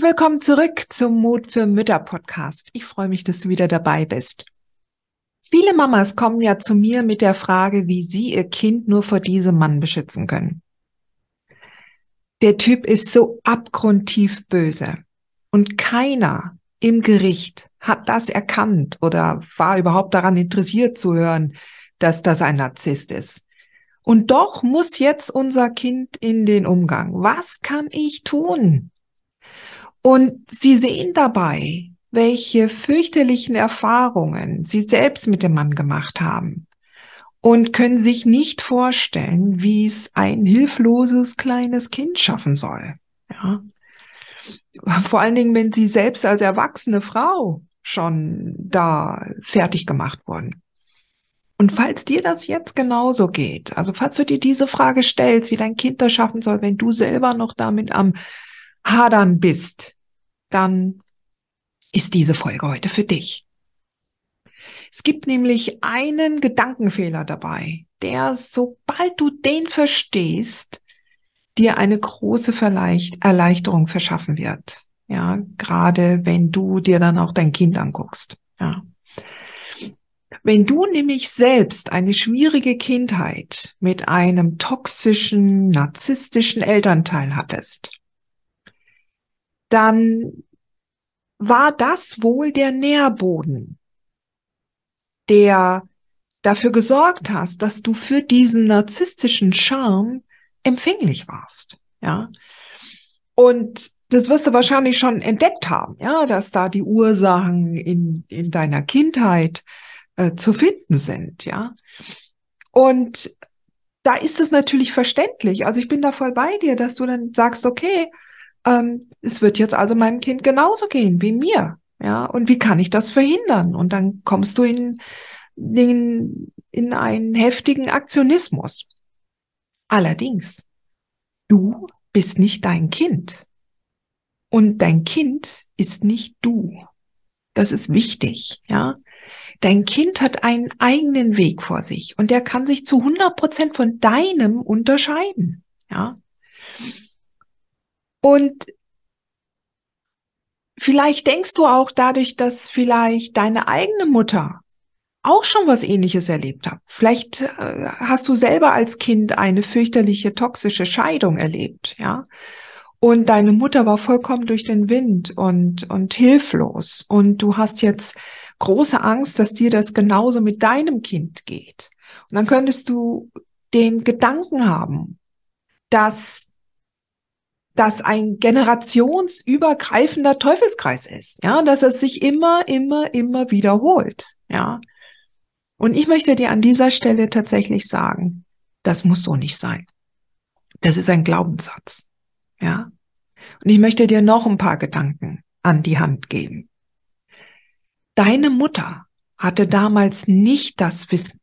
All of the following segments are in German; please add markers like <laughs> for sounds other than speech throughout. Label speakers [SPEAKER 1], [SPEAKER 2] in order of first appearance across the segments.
[SPEAKER 1] Herzlich willkommen zurück zum Mut für Mütter Podcast. Ich freue mich, dass du wieder dabei bist. Viele Mamas kommen ja zu mir mit der Frage, wie sie ihr Kind nur vor diesem Mann beschützen können. Der Typ ist so abgrundtief böse und keiner im Gericht hat das erkannt oder war überhaupt daran interessiert zu hören, dass das ein Narzisst ist. Und doch muss jetzt unser Kind in den Umgang. Was kann ich tun? Und sie sehen dabei, welche fürchterlichen Erfahrungen sie selbst mit dem Mann gemacht haben und können sich nicht vorstellen, wie es ein hilfloses kleines Kind schaffen soll. Ja. Vor allen Dingen, wenn sie selbst als erwachsene Frau schon da fertig gemacht wurden. Und falls dir das jetzt genauso geht, also falls du dir diese Frage stellst, wie dein Kind das schaffen soll, wenn du selber noch damit am Hadern bist, dann ist diese Folge heute für dich. Es gibt nämlich einen Gedankenfehler dabei, der, sobald du den verstehst, dir eine große Erleichterung verschaffen wird. Ja, gerade wenn du dir dann auch dein Kind anguckst. Ja. Wenn du nämlich selbst eine schwierige Kindheit mit einem toxischen, narzisstischen Elternteil hattest, dann war das wohl der Nährboden, der dafür gesorgt hast, dass du für diesen narzisstischen Charme empfänglich warst, ja. Und das wirst du wahrscheinlich schon entdeckt haben, ja, dass da die Ursachen in, in deiner Kindheit äh, zu finden sind, ja. Und da ist es natürlich verständlich. Also ich bin da voll bei dir, dass du dann sagst, okay, ähm, es wird jetzt also meinem Kind genauso gehen wie mir. Ja, und wie kann ich das verhindern? Und dann kommst du in, in, in einen heftigen Aktionismus. Allerdings, du bist nicht dein Kind. Und dein Kind ist nicht du. Das ist wichtig, ja. Dein Kind hat einen eigenen Weg vor sich und der kann sich zu 100 Prozent von deinem unterscheiden, ja. Und vielleicht denkst du auch dadurch, dass vielleicht deine eigene Mutter auch schon was ähnliches erlebt hat. Vielleicht äh, hast du selber als Kind eine fürchterliche toxische Scheidung erlebt, ja? Und deine Mutter war vollkommen durch den Wind und, und hilflos. Und du hast jetzt große Angst, dass dir das genauso mit deinem Kind geht. Und dann könntest du den Gedanken haben, dass das ein generationsübergreifender Teufelskreis ist, ja, dass es sich immer, immer, immer wiederholt, ja. Und ich möchte dir an dieser Stelle tatsächlich sagen, das muss so nicht sein. Das ist ein Glaubenssatz, ja. Und ich möchte dir noch ein paar Gedanken an die Hand geben. Deine Mutter hatte damals nicht das Wissen,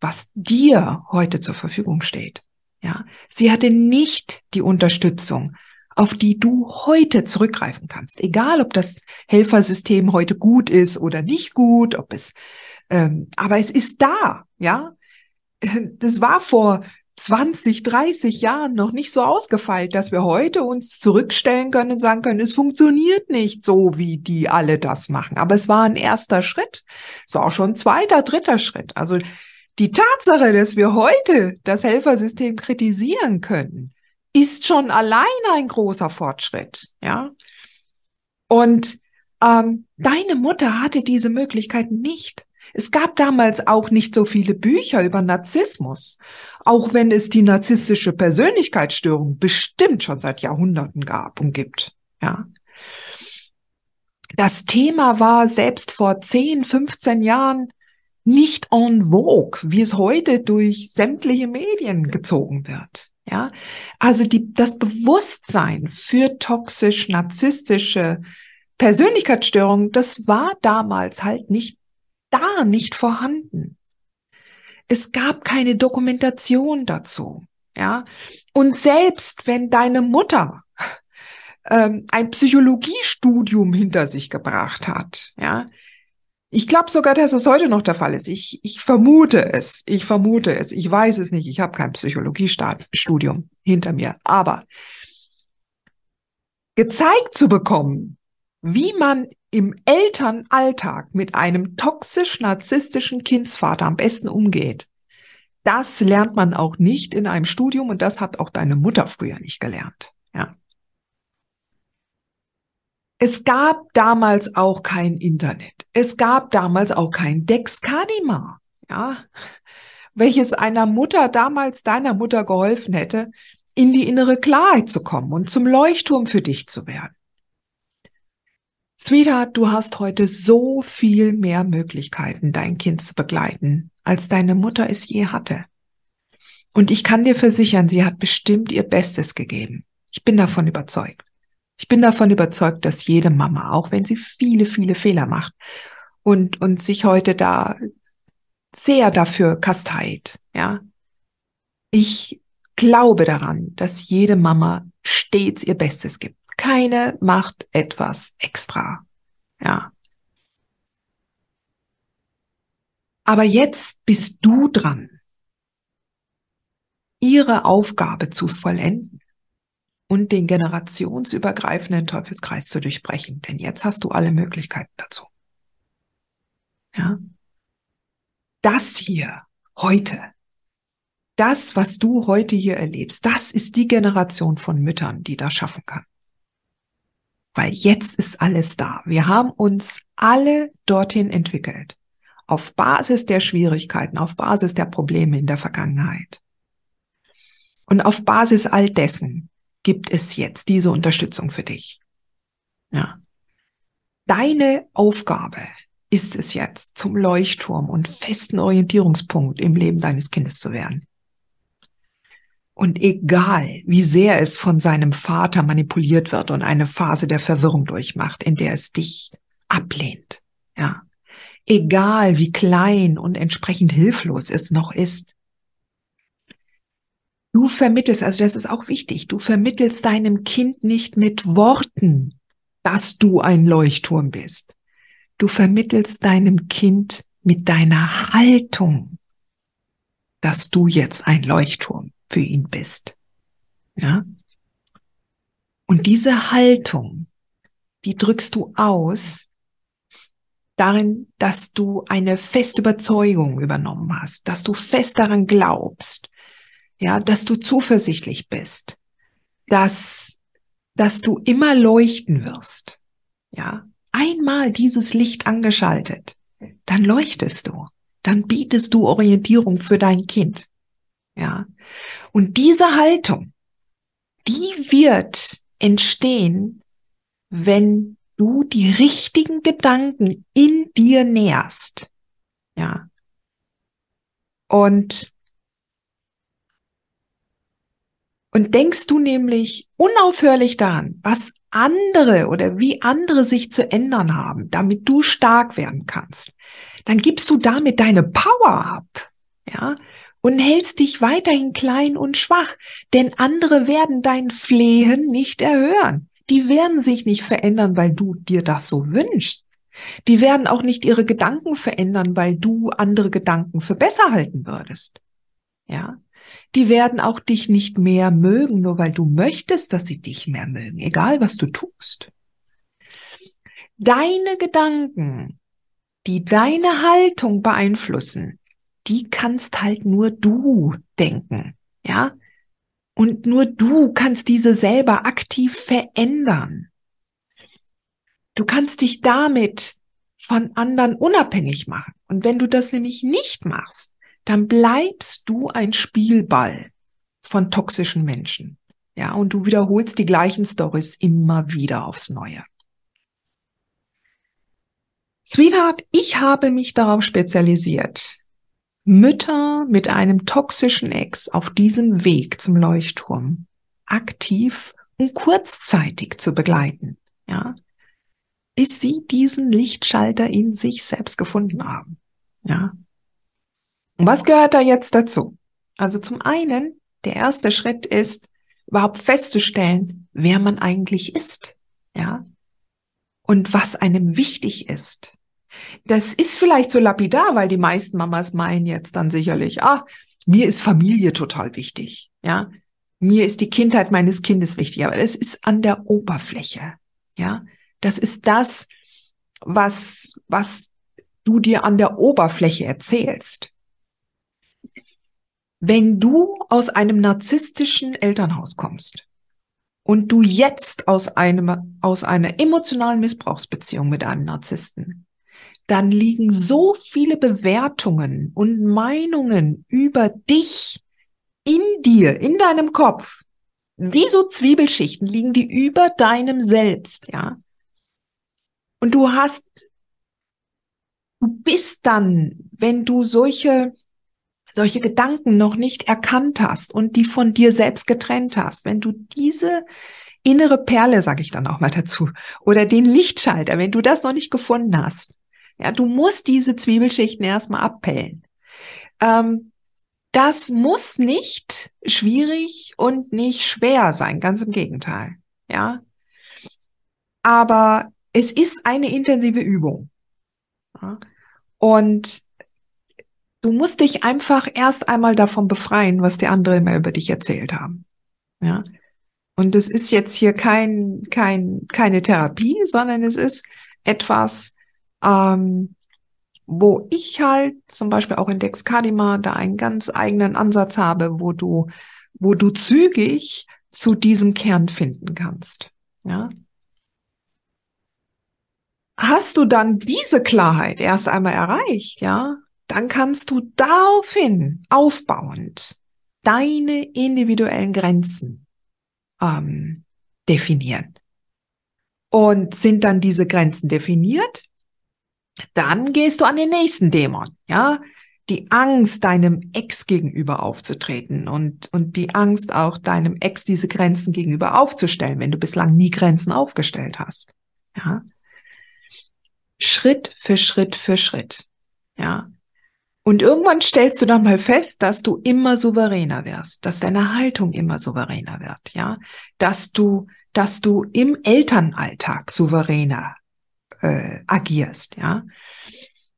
[SPEAKER 1] was dir heute zur Verfügung steht. Ja, sie hatte nicht die Unterstützung, auf die du heute zurückgreifen kannst. Egal, ob das Helfersystem heute gut ist oder nicht gut, ob es, ähm, aber es ist da, ja. <laughs> Das war vor 20, 30 Jahren noch nicht so ausgefeilt, dass wir heute uns zurückstellen können und sagen können, es funktioniert nicht so, wie die alle das machen. Aber es war ein erster Schritt. Es war auch schon ein zweiter, dritter Schritt. Also die Tatsache, dass wir heute das Helfersystem kritisieren können, ist schon allein ein großer Fortschritt, ja. Und ähm, deine Mutter hatte diese Möglichkeit nicht. Es gab damals auch nicht so viele Bücher über Narzissmus, auch wenn es die narzisstische Persönlichkeitsstörung bestimmt schon seit Jahrhunderten gab und gibt, ja. Das Thema war selbst vor 10, 15 Jahren nicht en vogue, wie es heute durch sämtliche Medien gezogen wird. Ja, also die, das Bewusstsein für toxisch narzisstische Persönlichkeitsstörungen, das war damals halt nicht da, nicht vorhanden. Es gab keine Dokumentation dazu. Ja, und selbst wenn deine Mutter ähm, ein Psychologiestudium hinter sich gebracht hat, ja, ich glaube sogar, dass es heute noch der Fall ist. Ich, ich vermute es. Ich vermute es. Ich weiß es nicht. Ich habe kein Psychologiestudium hinter mir. Aber gezeigt zu bekommen, wie man im Elternalltag mit einem toxisch-narzisstischen Kindsvater am besten umgeht, das lernt man auch nicht in einem Studium und das hat auch deine Mutter früher nicht gelernt. Ja. Es gab damals auch kein Internet. Es gab damals auch kein Dexcadima, ja, welches einer Mutter damals deiner Mutter geholfen hätte, in die innere Klarheit zu kommen und zum Leuchtturm für dich zu werden. Sweetheart, du hast heute so viel mehr Möglichkeiten, dein Kind zu begleiten, als deine Mutter es je hatte. Und ich kann dir versichern, sie hat bestimmt ihr Bestes gegeben. Ich bin davon überzeugt. Ich bin davon überzeugt, dass jede Mama, auch wenn sie viele, viele Fehler macht und, und sich heute da sehr dafür kasteit, ja. Ich glaube daran, dass jede Mama stets ihr Bestes gibt. Keine macht etwas extra, ja. Aber jetzt bist du dran, ihre Aufgabe zu vollenden und den generationsübergreifenden Teufelskreis zu durchbrechen. Denn jetzt hast du alle Möglichkeiten dazu. Ja. Das hier heute, das, was du heute hier erlebst, das ist die Generation von Müttern, die das schaffen kann. Weil jetzt ist alles da. Wir haben uns alle dorthin entwickelt. Auf Basis der Schwierigkeiten, auf Basis der Probleme in der Vergangenheit. Und auf Basis all dessen gibt es jetzt diese Unterstützung für dich. Ja. Deine Aufgabe ist es jetzt, zum Leuchtturm und festen Orientierungspunkt im Leben deines Kindes zu werden. Und egal, wie sehr es von seinem Vater manipuliert wird und eine Phase der Verwirrung durchmacht, in der es dich ablehnt, ja, egal wie klein und entsprechend hilflos es noch ist, Du vermittelst, also das ist auch wichtig, du vermittelst deinem Kind nicht mit Worten, dass du ein Leuchtturm bist. Du vermittelst deinem Kind mit deiner Haltung, dass du jetzt ein Leuchtturm für ihn bist. Ja? Und diese Haltung, die drückst du aus darin, dass du eine feste Überzeugung übernommen hast, dass du fest daran glaubst, ja, dass du zuversichtlich bist, dass, dass du immer leuchten wirst, ja, einmal dieses Licht angeschaltet, dann leuchtest du, dann bietest du Orientierung für dein Kind, ja, und diese Haltung, die wird entstehen, wenn du die richtigen Gedanken in dir nährst, ja, und Und denkst du nämlich unaufhörlich daran, was andere oder wie andere sich zu ändern haben, damit du stark werden kannst, dann gibst du damit deine Power ab, ja, und hältst dich weiterhin klein und schwach, denn andere werden dein Flehen nicht erhören. Die werden sich nicht verändern, weil du dir das so wünschst. Die werden auch nicht ihre Gedanken verändern, weil du andere Gedanken für besser halten würdest. Ja, die werden auch dich nicht mehr mögen, nur weil du möchtest, dass sie dich mehr mögen, egal was du tust. Deine Gedanken, die deine Haltung beeinflussen, die kannst halt nur du denken, ja? Und nur du kannst diese selber aktiv verändern. Du kannst dich damit von anderen unabhängig machen. Und wenn du das nämlich nicht machst, dann bleibst du ein Spielball von toxischen Menschen. Ja, und du wiederholst die gleichen Stories immer wieder aufs Neue. Sweetheart, ich habe mich darauf spezialisiert, Mütter mit einem toxischen Ex auf diesem Weg zum Leuchtturm aktiv und kurzzeitig zu begleiten, ja, bis sie diesen Lichtschalter in sich selbst gefunden haben, ja. Und was gehört da jetzt dazu? Also zum einen, der erste Schritt ist, überhaupt festzustellen, wer man eigentlich ist, ja, und was einem wichtig ist. Das ist vielleicht so lapidar, weil die meisten Mamas meinen jetzt dann sicherlich, ah, mir ist Familie total wichtig, ja. Mir ist die Kindheit meines Kindes wichtig, aber es ist an der Oberfläche, ja. Das ist das, was, was du dir an der Oberfläche erzählst. Wenn du aus einem narzisstischen Elternhaus kommst und du jetzt aus einem, aus einer emotionalen Missbrauchsbeziehung mit einem Narzissten, dann liegen so viele Bewertungen und Meinungen über dich in dir, in deinem Kopf. Wie so Zwiebelschichten liegen die über deinem Selbst, ja. Und du hast, du bist dann, wenn du solche, solche Gedanken noch nicht erkannt hast und die von dir selbst getrennt hast, wenn du diese innere Perle, sage ich dann auch mal dazu, oder den Lichtschalter, wenn du das noch nicht gefunden hast, ja, du musst diese Zwiebelschichten erstmal abpellen. Ähm, das muss nicht schwierig und nicht schwer sein, ganz im Gegenteil. Ja. Aber es ist eine intensive Übung. Ja? Und du musst dich einfach erst einmal davon befreien, was die anderen immer über dich erzählt haben. Ja. Und es ist jetzt hier kein, kein, keine Therapie, sondern es ist etwas, ähm, wo ich halt zum Beispiel auch in Dexcadima da einen ganz eigenen Ansatz habe, wo du, wo du zügig zu diesem Kern finden kannst. Ja. Hast du dann diese Klarheit erst einmal erreicht, ja, dann kannst du daraufhin aufbauend deine individuellen Grenzen ähm, definieren. Und sind dann diese Grenzen definiert, dann gehst du an den nächsten Dämon, ja, die Angst, deinem Ex gegenüber aufzutreten und, und die Angst auch deinem Ex diese Grenzen gegenüber aufzustellen, wenn du bislang nie Grenzen aufgestellt hast, ja. Schritt für Schritt für Schritt, ja. Und irgendwann stellst du dann mal fest, dass du immer souveräner wirst, dass deine Haltung immer souveräner wird, ja, dass du, dass du im Elternalltag souveräner äh, agierst, ja.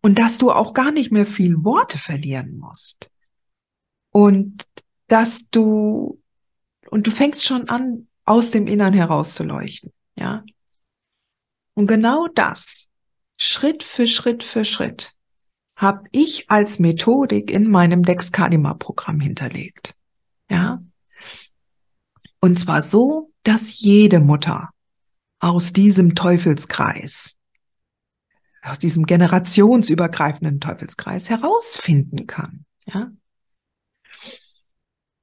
[SPEAKER 1] Und dass du auch gar nicht mehr viel Worte verlieren musst. Und dass du, und du fängst schon an, aus dem Innern heraus zu leuchten, ja. Und genau das, Schritt für Schritt für Schritt, habe ich als Methodik in meinem Dexcadima-Programm hinterlegt. Ja. Und zwar so, dass jede Mutter aus diesem Teufelskreis aus diesem generationsübergreifenden Teufelskreis herausfinden kann. Ja?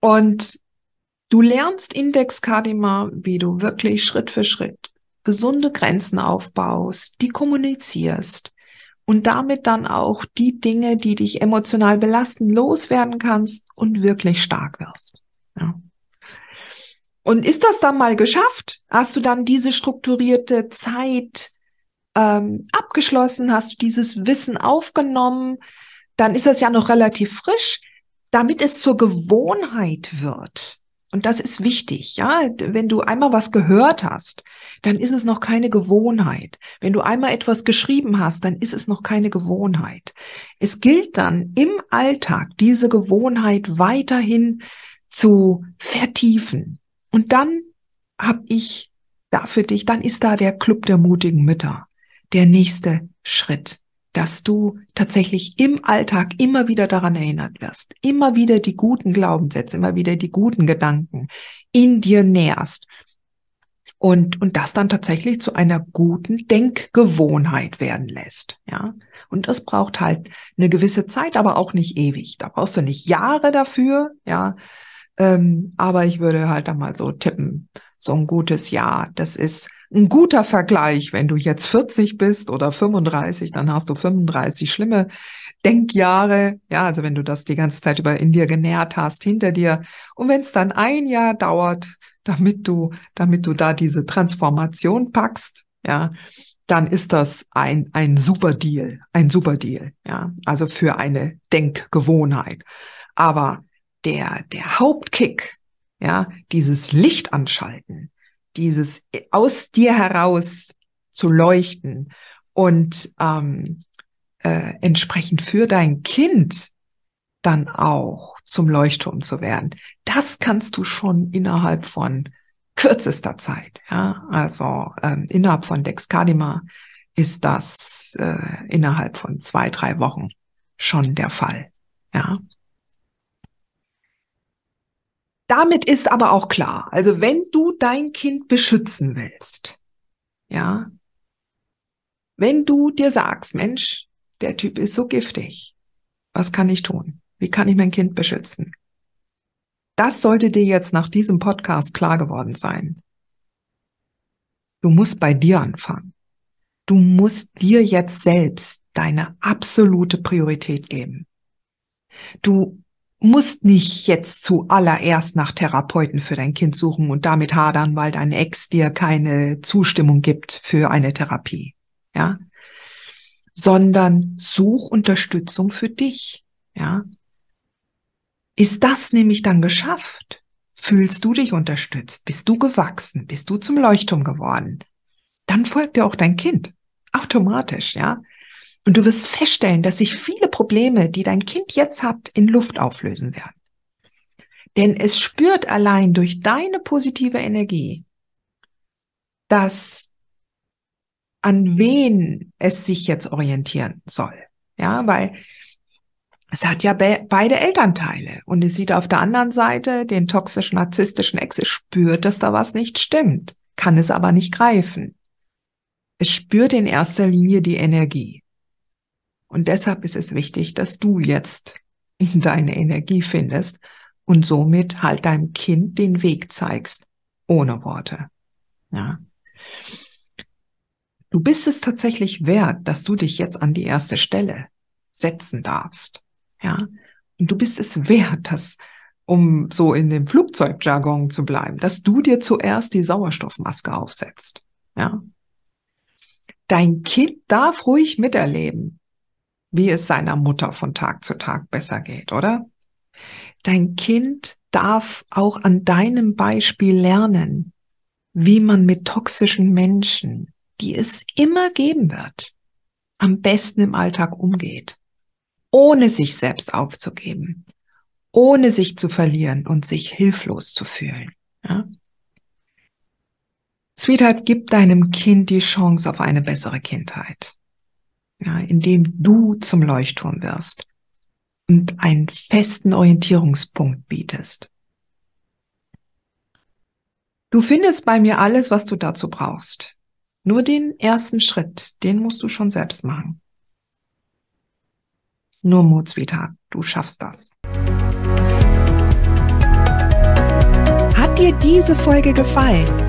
[SPEAKER 1] Und du lernst Index Kadima, wie du wirklich Schritt für Schritt gesunde Grenzen aufbaust, die kommunizierst und damit dann auch die Dinge, die dich emotional belasten, loswerden kannst und wirklich stark wirst. Ja. Und ist das dann mal geschafft? Hast du dann diese strukturierte Zeit, ähm, abgeschlossen, hast du dieses Wissen aufgenommen, dann ist das ja noch relativ frisch, damit es zur Gewohnheit wird. Und das ist wichtig, ja. Wenn du einmal was gehört hast, dann ist es noch keine Gewohnheit. Wenn du einmal etwas geschrieben hast, dann ist es noch keine Gewohnheit. Es gilt dann im Alltag diese Gewohnheit weiterhin zu vertiefen. Und dann habe ich da für dich, dann ist da der Club der mutigen Mütter der nächste Schritt, dass du tatsächlich im Alltag immer wieder daran erinnert wirst, immer wieder die guten Glaubenssätze, immer wieder die guten Gedanken in dir nährst und, und das dann tatsächlich zu einer guten Denkgewohnheit werden lässt, ja. Und das braucht halt eine gewisse Zeit, aber auch nicht ewig. Da brauchst du nicht Jahre dafür, ja. Ähm, aber ich würde halt da mal so tippen, so ein gutes Jahr. Das ist Ein guter Vergleich, wenn du jetzt 40 bist oder 35, dann hast du 35 schlimme Denkjahre, ja, also wenn du das die ganze Zeit über in dir genährt hast, hinter dir. Und wenn es dann ein Jahr dauert, damit du, damit du da diese Transformation packst, ja, dann ist das ein, ein super Deal, ein super Deal, ja, also für eine Denkgewohnheit. Aber der, der Hauptkick, ja, dieses Licht anschalten, dieses aus dir heraus zu leuchten und ähm, äh, entsprechend für dein Kind dann auch zum Leuchtturm zu werden. Das kannst du schon innerhalb von kürzester Zeit. Ja, also ähm, innerhalb von Dexcadima ist das äh, innerhalb von zwei, drei Wochen schon der Fall. Ja. Damit ist aber auch klar, also wenn du dein Kind beschützen willst, ja, wenn du dir sagst, Mensch, der Typ ist so giftig, was kann ich tun? Wie kann ich mein Kind beschützen? Das sollte dir jetzt nach diesem Podcast klar geworden sein. Du musst bei dir anfangen. Du musst dir jetzt selbst deine absolute Priorität geben. Du musst nicht jetzt zuallererst nach Therapeuten für dein Kind suchen und damit hadern, weil dein Ex dir keine Zustimmung gibt für eine Therapie. Ja? Sondern such Unterstützung für dich. Ja? Ist das nämlich dann geschafft? Fühlst du dich unterstützt? Bist du gewachsen? Bist du zum Leuchtturm geworden? Dann folgt dir auch dein Kind. Automatisch, ja? Und du wirst feststellen, dass sich viele Probleme, die dein Kind jetzt hat, in Luft auflösen werden. Denn es spürt allein durch deine positive Energie, dass an wen es sich jetzt orientieren soll. Ja, weil es hat ja be beide Elternteile und es sieht auf der anderen Seite den toxischen, narzisstischen Ex, es spürt, dass da was nicht stimmt, kann es aber nicht greifen. Es spürt in erster Linie die Energie. Und deshalb ist es wichtig, dass du jetzt in deine Energie findest und somit halt deinem Kind den Weg zeigst, ohne Worte. Ja. Du bist es tatsächlich wert, dass du dich jetzt an die erste Stelle setzen darfst. Ja. Und du bist es wert, dass, um so in dem Flugzeugjargon zu bleiben, dass du dir zuerst die Sauerstoffmaske aufsetzt. Ja. Dein Kind darf ruhig miterleben, wie es seiner Mutter von Tag zu Tag besser geht, oder? Dein Kind darf auch an deinem Beispiel lernen, wie man mit toxischen Menschen, die es immer geben wird, am besten im Alltag umgeht, ohne sich selbst aufzugeben, ohne sich zu verlieren und sich hilflos zu fühlen. Ja? Sweetheart, gib deinem Kind die Chance auf eine bessere Kindheit ja, indem du zum Leuchtturm wirst und einen festen Orientierungspunkt bietest. Du findest bei mir alles, was du dazu brauchst. Nur den ersten Schritt, den musst du schon selbst machen. Nur Mut, Sweetheart, du schaffst das. Hat dir diese Folge gefallen?